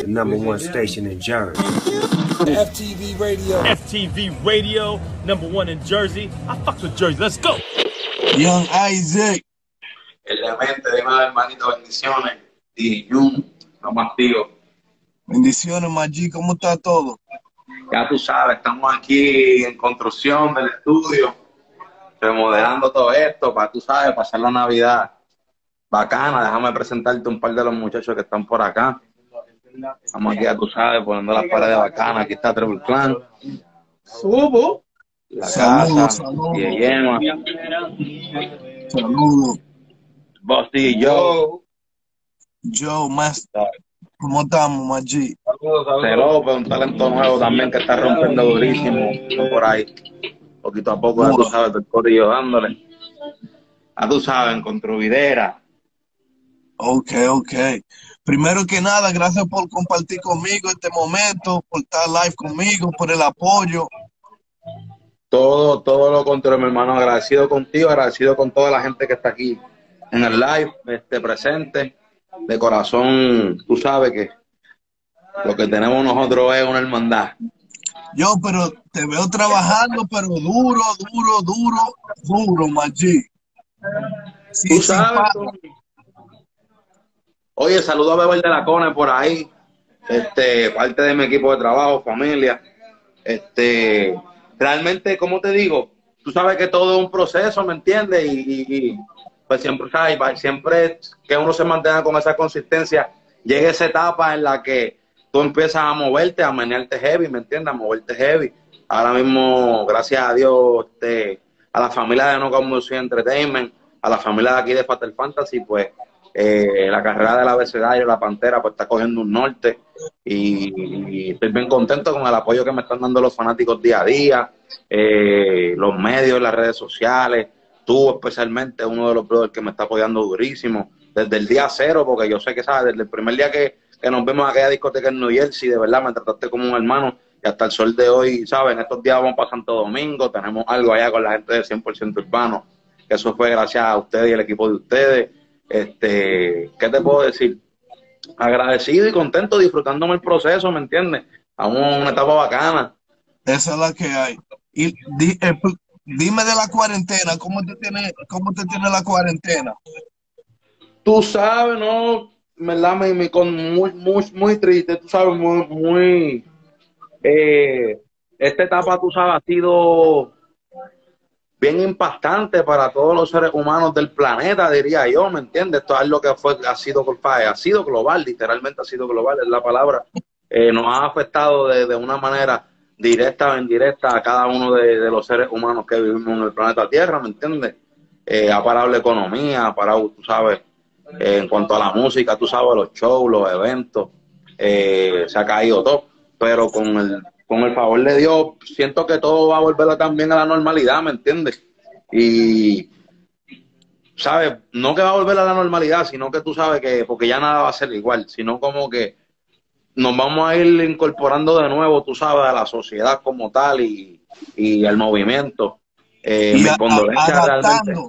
the number one station in Jersey. FTV Radio. FTV Radio, number one in Jersey. I fucks with Jersey. Let's go. Young Isaac. Elemente, dime hermanito, bendiciones. Y Jun, lo más tío. Bendiciones, Maggi, ¿cómo está todo? Ya tú sabes, estamos aquí en construcción del estudio, remodelando todo esto para, tú sabes, pasar la Navidad bacana. Déjame presentarte un par de los muchachos que están por acá. Estamos aquí, ya tú sabes, poniendo las paredes bacanas. Aquí está Treble Clan. Subo. La Saludos, casa. saludos. Y Yema. Saludos. Bosti y yo. Joe, más. ¿Cómo estamos, Maggi? López, un talento nuevo también que está rompiendo durísimo por ahí. Poquito a poco, ya tú sabes, el corillo dándole. Ya tú sabes, en Controvidera. Ok, ok. Primero que nada, gracias por compartir conmigo este momento, por estar live conmigo, por el apoyo. Todo, todo lo contrario, mi hermano. Agradecido contigo, agradecido con toda la gente que está aquí en el live, este presente. De corazón, tú sabes que lo que tenemos nosotros es una hermandad. Yo, pero te veo trabajando, pero duro, duro, duro, duro, Maggi. Sí, Tú sin sabes. pa- tú. Oye, saludo a Bebel de la Cone por ahí. Este, parte de mi equipo de trabajo, familia. Este, realmente, como te digo, tú sabes que todo es un proceso, ¿me entiendes? Y, pues siempre, siempre que uno se mantenga con esa consistencia, llega esa etapa en la que tú empiezas a moverte, a menearte heavy, ¿me entiendes? A moverte heavy. Ahora mismo, gracias a Dios, este, a la familia de No Music Entertainment, a la familia de aquí de Fatal Fantasy, pues eh, la carrera del abecedario, la Pantera, pues está cogiendo un norte y, estoy bien contento con el apoyo que me están dando los fanáticos día a día, eh, los medios, las redes sociales, tú especialmente, uno de los brothers que me está apoyando durísimo, desde el día cero, porque yo sé que, ¿sabes? Desde el primer día que, que nos vemos aquella discoteca en New Jersey, de verdad me trataste como un hermano y hasta el sol de hoy, ¿sabes? En estos días vamos para Santo Domingo, tenemos algo allá con la gente de 100% urbano, que eso fue gracias a ustedes y el equipo de ustedes. Este, ¿qué te puedo decir? Agradecido y contento disfrutándome el proceso, ¿me entiendes? Aún una etapa bacana. Esa es la que hay. Y di- eh, pl- dime de la cuarentena, ¿cómo te tiene, cómo te tiene la cuarentena? Tú sabes, ¿no? ¿Verdad? Me, me- con muy, muy, muy triste, tú sabes, muy, muy... eh, esta etapa, tú sabes, ha sido bien impactante para todos los seres humanos del planeta, diría yo, ¿me entiendes? Esto es lo que fue, ha sido, ha sido global, literalmente ha sido global, es la palabra. Eh, nos ha afectado de, de una manera directa o indirecta a cada uno de, de los seres humanos que vivimos en el planeta Tierra, ¿me entiendes? Eh, ha parado la economía, ha parado, tú sabes, eh, en cuanto a la música, tú sabes, los shows, los eventos, eh, se ha caído todo, pero con el, con el favor de Dios, siento que todo va a volver también a la normalidad, ¿me entiendes? Y, ¿sabes? No que va a volver a la normalidad, sino que tú sabes que, porque ya nada va a ser igual, sino como que nos vamos a ir incorporando de nuevo, tú sabes, a la sociedad como tal y, y al movimiento. Eh, Y mis condolencias realmente adaptando,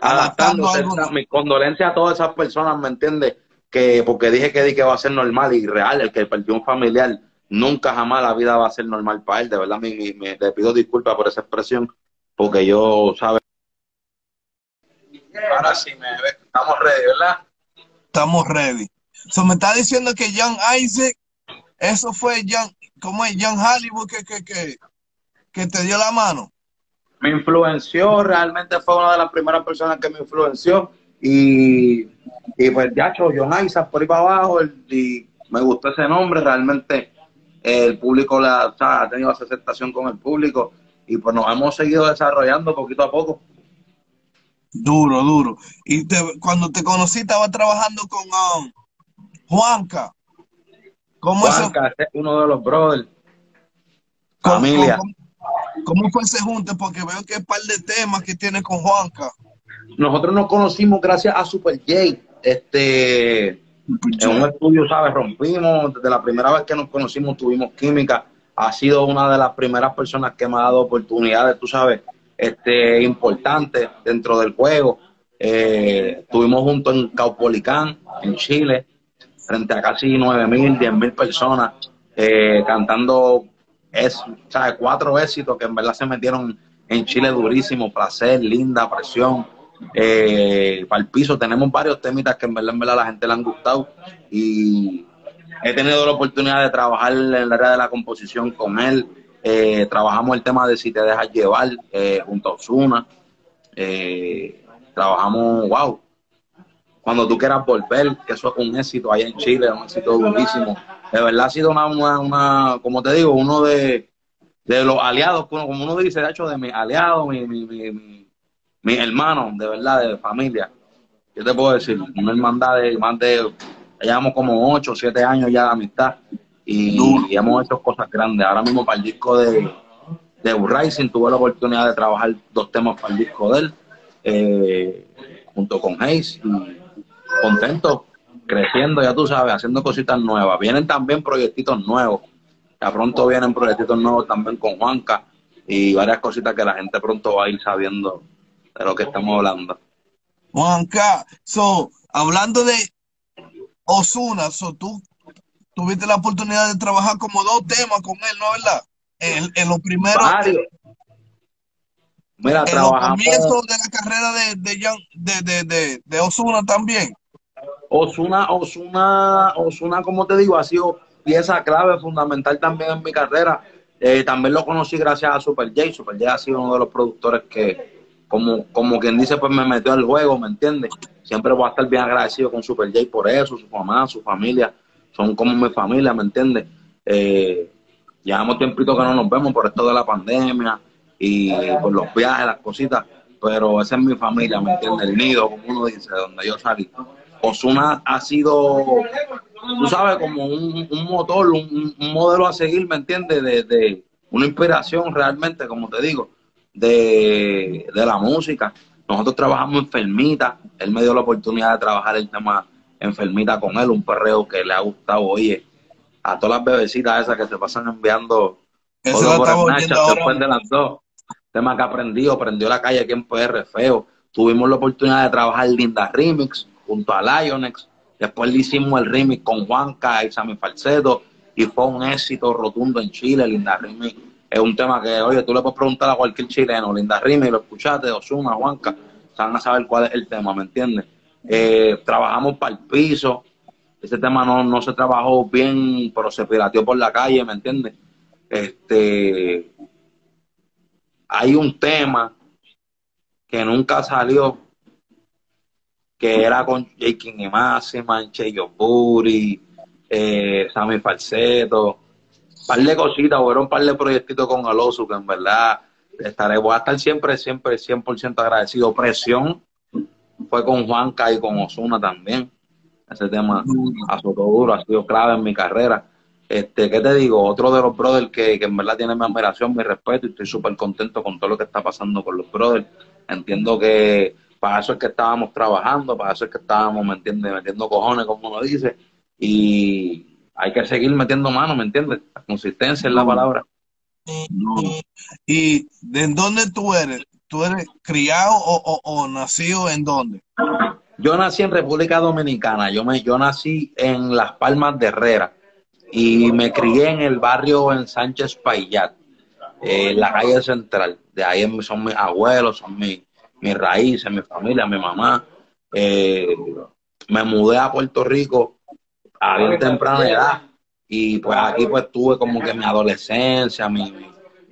adaptando adaptándose. nuevo. Mis condolencias a todas esas personas, ¿me entiendes? Que porque dije que di que va a ser normal y real, el que perdió un familiar, nunca jamás la vida va a ser normal para él. De verdad, me, me- le pido disculpas por esa expresión, porque yo, ¿sabes? Ahora sí me estamos ready, ¿verdad? Estamos ready. So, me está diciendo que Young Isaac, eso fue Young, ¿cómo es? Young Hollywood que, que, que, que te dio la mano. me influenció, realmente fue una de las primeras personas que me influenció y, y pues ya John Isaac por ahí para abajo el- y me gustó ese nombre, realmente el público la, o sea, ha tenido esa aceptación con el público y pues nos hemos seguido desarrollando poquito a poco. Duro, duro. Y te- cuando te conocí, estaba trabajando con um, Juanca. ¿Cómo, Juanca es uno de los brothers, cómo- familia. cómo- cómo fue ese junte? Porque veo que hay un par de temas que tiene con Juanca. Nosotros nos conocimos gracias a Super J, este, en un estudio, ¿sabes? Rompimos, desde la primera vez que nos conocimos tuvimos química, ha sido una de las primeras personas que me ha dado oportunidades, tú sabes, este, importantes dentro del juego. Eh, estuvimos juntos en Caupolicán, en Chile, frente a casi nueve mil, diez mil personas, eh, cantando es, ¿sabes? cuatro éxitos que en verdad se metieron en Chile durísimo, placer, linda, presión, eh, para el piso. Tenemos varios temitas que en verdad, en la gente le han gustado y he tenido la oportunidad de trabajar en el área de la composición con él. Eh, trabajamos el tema de Si te dejas llevar eh, junto a Osuna. Trabajamos, wow, cuando tú quieras volver, que eso es un éxito allá en Chile, un éxito durísimo. De verdad ha sido una, una, una como te digo, uno de, de los aliados, como uno dice, de hecho, de mis aliados, mi, mi, mi, mi, mi hermano, de verdad, de familia. ¿Qué te puedo decir? Una hermandad de más de, llevamos como 8 o 7 años ya de amistad y, y, hemos hecho cosas grandes. Ahora mismo para el disco de, de Rising tuve la oportunidad de trabajar dos temas para el disco de él, eh, junto con Hayes, y contento, creciendo, ya tú sabes, haciendo cositas nuevas. Vienen también proyectitos nuevos ya pronto vienen proyectos nuevos también con Juanca y varias cositas que la gente pronto va a ir sabiendo de lo que estamos hablando. Juanca, so, hablando de Osuna, so, tú tuviste la oportunidad de trabajar como dos temas con él, ¿no verdad? En, en los primeros. Varios. Mira, en trabajamos. los comienzos de la carrera de, de, Jan- de, de, de, de Osuna también. Osuna, Osuna, Osuna, como te digo, ha sido pieza clave, fundamental también en mi carrera. Eh, también lo conocí gracias a Super J. Super J ha sido uno de los productores que, como, como quien dice, pues me metió al juego, ¿me entiendes? Siempre voy a estar bien agradecido con Super J por eso, su mamá, su familia, son como mi familia, ¿me entiendes? Eh, llevamos tiempito que no nos vemos por esto de la pandemia y por los viajes, las cositas, pero esa es mi familia, ¿me entiendes? El nido, como uno dice, de donde yo salí. Osuna ha sido, tú sabes, como un, un motor, un, un modelo a seguir, ¿me entiendes? De, de una inspiración realmente, como te digo, de, de la música. Nosotros trabajamos enfermita, él me dio la oportunidad de trabajar el tema enfermita con él, un perreo que le ha gustado, oye, a todas las bebecitas esas que se pasan enviando Eso por Snapchat después de las dos. Tema que aprendió, aprendió la calle aquí en PR feo. Tuvimos la oportunidad de trabajar Linda Remix junto a Lionex. Después le hicimos el remix con Juanca y Sammy Falseto y fue un éxito rotundo en Chile. Linda Remix es un tema que, oye, tú le puedes preguntar a cualquier chileno, Linda Remix, lo escuchaste, Osuna, Juanca, se van a saber cuál es el tema, ¿me entiendes? Eh, trabajamos para el piso. Ese tema no, no se trabajó bien, pero se pirateó por la calle, ¿me entiendes? Este, hay un tema que nunca salió, que era con J. King y Máxima, Cheyo Buri, eh, Sammy Falseto, par de cositas, hubo un par de proyectitos con Alosu que en verdad estaré, voy a estar siempre, siempre 100% agradecido. Presión fue con Juanca y con Osuna también. Ese tema azotó duro, ha sido clave en mi carrera. Este, ¿qué te digo? Otro de los brothers que, que en verdad tiene mi admiración, mi respeto, y estoy súper contento con todo lo que está pasando con los brothers. Entiendo que para eso es que estábamos trabajando, para eso es que estábamos, ¿me? Metiendo cojones, como uno dice, y hay que seguir metiendo mano, ¿me entiendes? La consistencia es la palabra. ¿Y de dónde tú eres? ¿Tú eres criado o, o, o nacido en dónde? Yo nací en República Dominicana, yo, me, yo nací en Las Palmas de Herrera y me crié en el barrio en Sánchez Payat, eh, en la calle central. De ahí son mis abuelos, son mis, mis raíces, mi familia, mi mamá. Eh, me mudé a Puerto Rico a bien temprana edad y pues aquí pues tuve como que mi adolescencia, mi,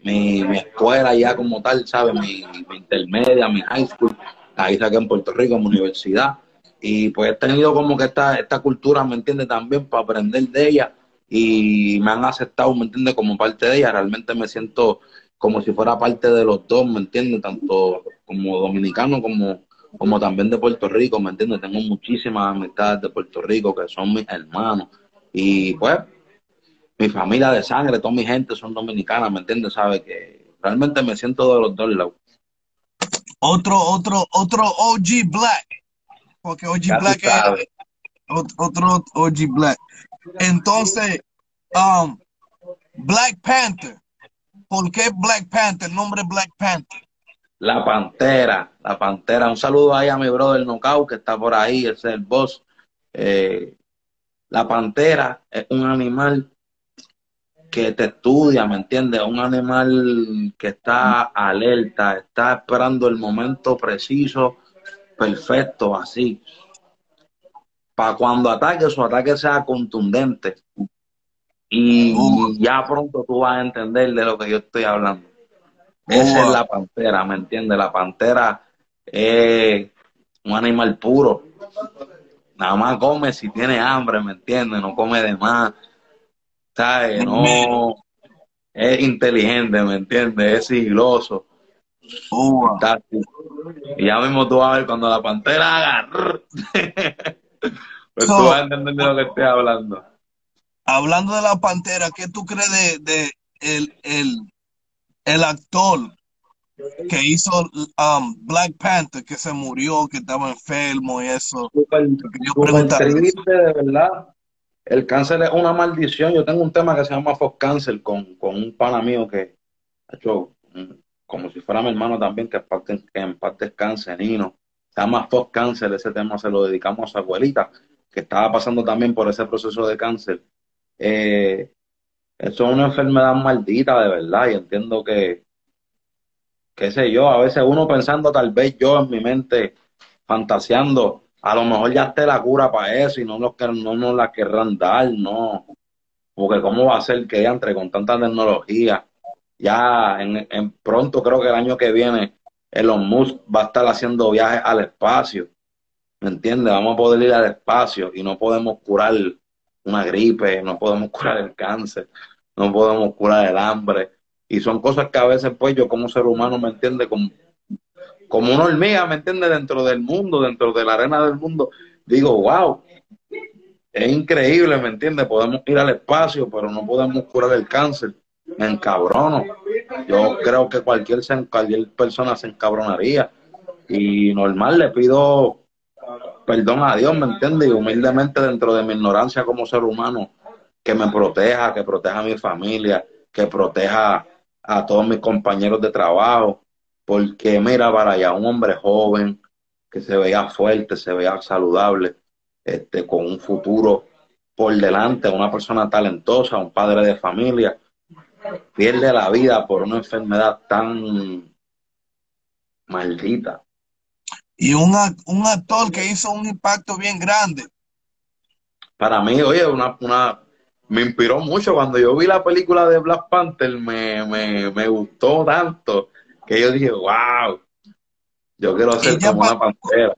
mi, mi escuela ya como tal, ¿sabes? Mi, mi intermedia, mi high school ahí saqué en Puerto Rico, en mi universidad, y pues he tenido como que esta, esta cultura, ¿me entiendes? También para aprender de ella, y me han aceptado, ¿me entiendes? Como parte de ella, realmente me siento como si fuera parte de los dos, ¿me entiendes? Tanto como dominicano como, como también de Puerto Rico, ¿me entiendes? Tengo muchísimas amistades de Puerto Rico que son mis hermanos, y pues mi familia de sangre, toda mi gente son dominicanas, ¿me entiendes? ¿Sabes? Que realmente me siento de los dos lados. Otro, otro, otro OG Black. Porque OG Ya Black es ot- otro OG Black. Entonces, um, Black Panther. ¿Por qué Black Panther? El nombre Black Panther. La Pantera, la Pantera. Un saludo ahí a mi brother Nocao que está por ahí, ese es el boss. Eh, La pantera es un animal que te estudia, ¿me entiendes? Un animal que está alerta, está esperando el momento preciso, perfecto, así. Para cuando ataque, su ataque sea contundente. Y ya pronto tú vas a entender de lo que yo estoy hablando. Esa es la pantera, ¿me entiendes? La pantera es un animal puro. Nada más come si tiene hambre, ¿me entiendes? No come de más. ¿Sabes? No. Es inteligente, ¿me entiendes? Es sigiloso. Y ya mismo tú vas a ver cuando la pantera haga. pues tú vas a entender de lo que estoy hablando. Hablando de la pantera, ¿qué tú crees de, de el, el, el actor que hizo um, Black Panther, que se murió, que estaba enfermo y eso. Super, triste, de verdad. El cáncer es una maldición. Yo tengo un tema que se llama Fox Cáncer con, con un pana mío que ha hecho como si fuera mi hermano también, que, parte, que en parte es cáncer, Nino. Se llama Fox Cáncer, ese tema se lo dedicamos a su abuelita, que estaba pasando también por ese proceso de cáncer. Eh, eso es una enfermedad maldita, de verdad, y entiendo que, qué sé yo, a veces uno pensando tal vez yo en mi mente, fantaseando, a lo mejor ya esté la cura para eso y no nos, no nos la querrán dar, no. Porque cómo va a ser que entre con tanta tecnología, ya en, en pronto creo que el año que viene Elon Musk va a estar haciendo viajes al espacio, ¿me entiendes? Vamos a poder ir al espacio y no podemos curar una gripe, no podemos curar el cáncer, no podemos curar el hambre. Y son cosas que a veces, pues, yo como ser humano, ¿me entiende? Como, como una hormiga, ¿me entiende? Dentro del mundo, dentro de la arena del mundo, digo, wow, es increíble, ¿me entiende? Podemos ir al espacio, pero no podemos curar el cáncer. Me encabrono. Yo creo que cualquier, cualquier persona se encabronaría. Y normal, le pido perdón a Dios, ¿me entiende? Y humildemente dentro de mi ignorancia como ser humano, que me proteja, que proteja a mi familia, que proteja a todos mis compañeros de trabajo, porque mira para allá, un hombre joven, que se veía fuerte, se veía saludable, este, con un futuro por delante, una persona talentosa, un padre de familia, pierde la vida por una enfermedad tan maldita. Y un, un actor que hizo un impacto bien grande. Para mí, oye, una, una, me inspiró mucho. Cuando yo vi la película de Black Panther, me, me, me gustó tanto que yo dije, wow, yo quiero ser como una pantera.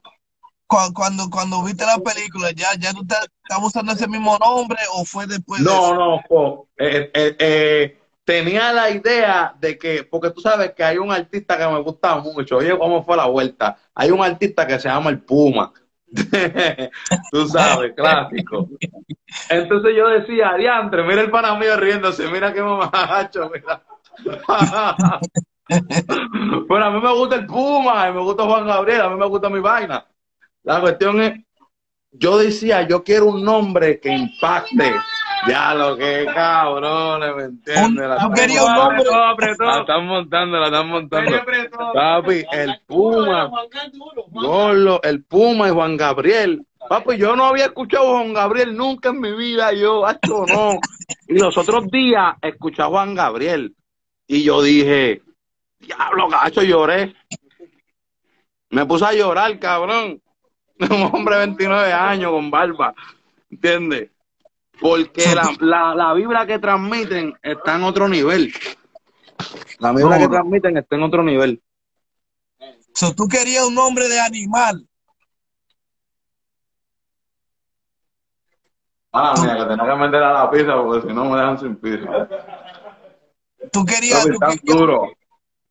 Cuando, cuando, viste la película, ¿ya, ya tú estás usando ese mismo nombre o fue después no, de? No, eh, eh, eh, tenía la idea de que, porque tú sabes que hay un artista que me gusta mucho, oye, ¿cómo fue la vuelta? Hay un artista que se llama El Puma. tú sabes, clásico. Entonces yo decía, diantre, mira el pana mío riéndose, mira qué mamacho, mira. Pero a mí me gusta el Puma, y me gusta Juan Gabriel, a mí me gusta mi vaina. La cuestión es, yo decía, yo quiero un nombre que impacte. Ya lo que cabrones, ¿me entiendes? La, la están montando, la están montando. Papi, el Puma, Golo, el Puma y Juan Gabriel. Papi, yo no había escuchado a Juan Gabriel nunca en mi vida, yo, hecho no. Y los otros días escuché a Juan Gabriel. Y yo dije, diablo, gacho, lloré. Me puse a llorar, cabrón. Un hombre de 29 años con barba, ¿entiendes? Porque la, la, la, vibra que transmiten está en otro nivel. La vibra que transmiten está en otro nivel. So, tú querías un nombre de animal. Ah, mira, que tenía que meter a la pizza porque si no me dejan sin pizza. Tú querías, tú querías, duro.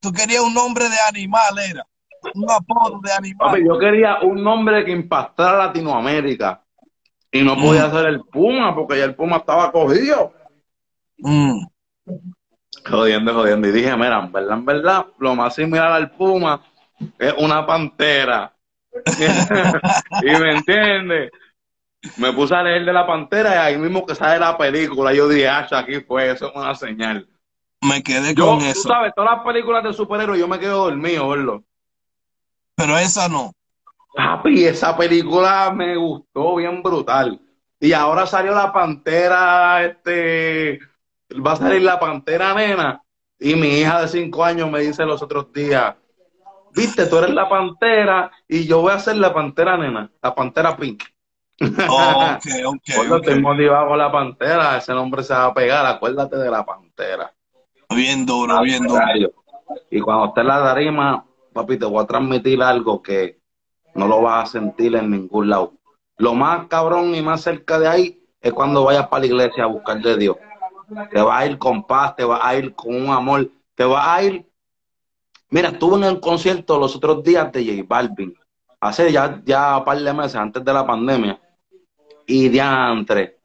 tú querías un nombre de animal, era. Un apodo de animal. Papi, yo quería un nombre que impactara Latinoamérica. Y no podía Mm. ser el Puma porque ya el Puma estaba cogido. Mm. Jodiendo, jodiendo. Y dije, mira, en verdad, en verdad, lo más similar al Puma es una pantera. y me entiendes. Me puse a leer de la pantera y ahí mismo que sale la película, yo dije, ah, aquí fue, eso es una señal. Me quedé Yo, con tú eso. sabes, todas las películas de superhéroes yo me quedo dormido, verlo. Pero esa no. Papi, esa película me gustó bien brutal. Y ahora salió la pantera, este, va a salir la pantera nena. Y mi hija de cinco años me dice los otros días, viste, tú eres la pantera y yo voy a ser la pantera nena, la pantera pink. Ok, ok, Cuando ok. estoy motivado con la pantera, ese nombre se va a pegar, acuérdate de la pantera. Bien duro, bien duro. Y cuando esté en la tarima, papi, te voy a transmitir algo que no lo vas a sentir en ningún lado. Lo más cabrón y más cerca de ahí es cuando vayas para la iglesia a buscar de Dios. Te vas a ir con paz, te vas a ir con un amor, te vas a ir. Mira, estuve en el concierto los otros días de J Balvin, hace ya, ya un par de meses antes de la pandemia. Y diantre,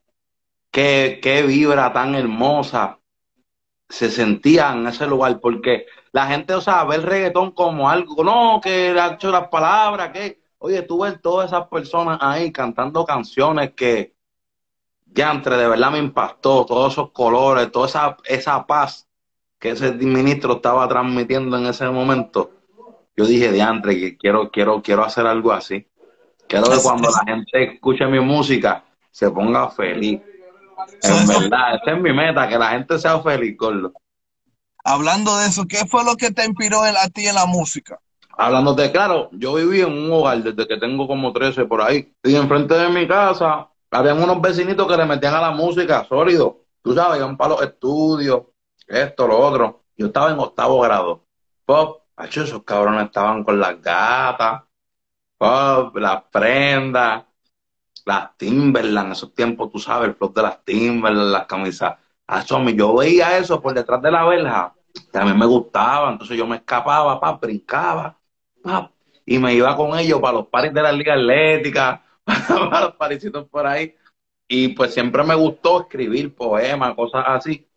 qué, qué vibra tan hermosa se sentía en ese lugar, porque la gente, o sea, ve el reggaetón como algo, no, que le ha hecho las palabras, que, oye, tú ves todas esas personas ahí cantando canciones que, diantre, de verdad me impactó, todos esos colores, toda esa, esa paz que ese ministro estaba transmitiendo en ese momento. Yo dije, diantre, que quiero, quiero, quiero hacer algo así. Quiero que cuando la gente escuche mi música se ponga feliz. En verdad, esa es mi meta, que la gente sea feliz, Gordo. Hablando de eso, ¿qué fue lo que te inspiró a ti en la música? Hablándote claro, yo viví en un hogar desde que tengo como 13 por ahí. Y enfrente de mi casa habían unos vecinitos que le metían a la música sólido. Tú sabes, iban para los estudios, esto, lo otro. Yo estaba en octavo grado. Pop, acho, esos cabrones estaban con las gatas, pop, las prendas, las Timberland, en esos tiempos, tú sabes, el flow de las Timberland, las camisas. Yo veía eso por detrás de la verja, que a mí me gustaba, entonces yo me escapaba, pa, brincaba, pa, y me iba con ellos para los paris de la Liga Atlética, para los parisitos por ahí. Y pues siempre me gustó escribir poemas, cosas así.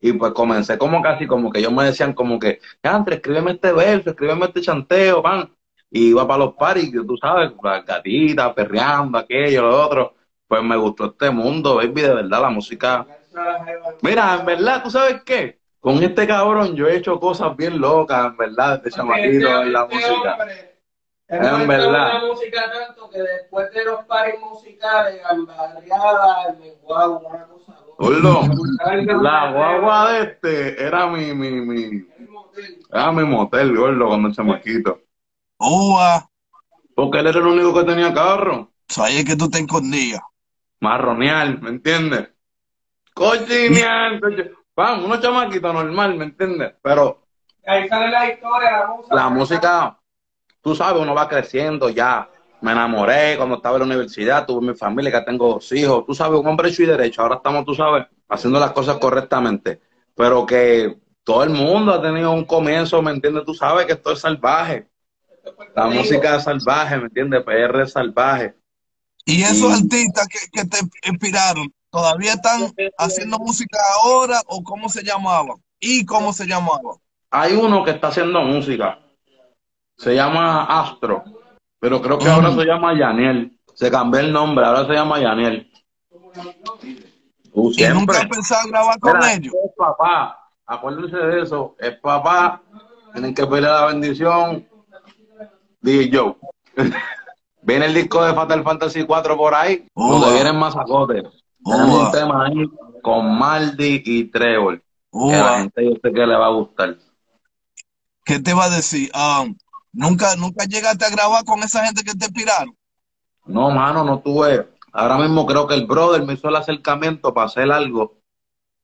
Y pues comencé como casi, como que ellos me decían como que, Andrés, escríbeme este verso, escríbeme este chanteo, pan. Y iba para los paris, tú sabes, las gatitas, perreando, aquello, lo otro. Pues me gustó este mundo, baby, de verdad, la música. Mira, en verdad, ¿tú sabes qué? Con este cabrón yo he hecho cosas bien locas, en verdad, desde chamaquito en la música. En verdad. la música tanto que después de los pares musicales, gambarreada, el menguado, una cosa loca. Gordo, la guagua de este era mi, mi, mi, era mi motel, gordo, cuando el chamaquito. Ua, Porque él era el único que tenía carro. es que tú te escondías. Marronear, ¿me entiendes? Cochinear, coche- Pan, unos chamaquitos normal, ¿me entiendes? Pero Ahí sale la historia, la música. la música, tú sabes, uno va creciendo ya. Me enamoré cuando estaba en la universidad, tuve mi familia, que tengo dos hijos. Tú sabes, un hombre hecho y derecho. Ahora estamos, tú sabes, haciendo las cosas correctamente. Pero que todo el mundo ha tenido un comienzo, ¿me entiendes? Tú sabes que esto es salvaje. La música es salvaje, ¿me entiendes? PR es salvaje. Y esos artistas que, que te inspiraron, ¿todavía están haciendo música ahora o cómo se llamaban? ¿Y cómo se llamaban? Hay uno que está haciendo música. Se llama Astro. Pero creo que ahora Mm. se llama Yaniel. Se cambió el nombre, ahora se llama Yaniel. ¿Y nunca has pensado grabar con Mira, ellos? es papá. Acuérdense de eso. Es papá. Tienen que pedirle la bendición. DJ Joe. Viene el disco de Fatal Fantasy 4 por ahí. Oh. donde vienen masacotes. Tenemos Oh. un tema ahí con Maldi y Trevor. Que a la gente yo sé que le va a gustar. ¿Qué te va a decir? Ah, ¿nunca, ¿Nunca llegaste a grabar con esa gente que te inspiraron? No, mano, no tuve. Ahora mismo creo que el brother me hizo el acercamiento para hacer algo,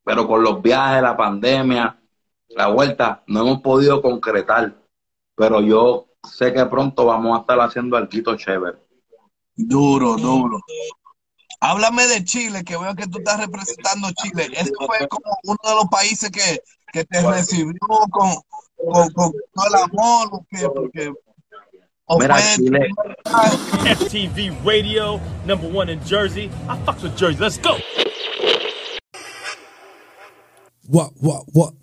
pero con los viajes, la pandemia, la vuelta, no hemos podido concretar. Pero yo sé que pronto vamos a estar haciendo algo chévere. Duro, duro. Háblame de Chile, que veo que tú estás representando Chile. Eso fue como uno de los países que, que te recibió con, con, con todo el amor. Porque, o Mira, Chile, FTV Radio, number one in Jersey. I fucks with Jersey. Let's go. What, what, what?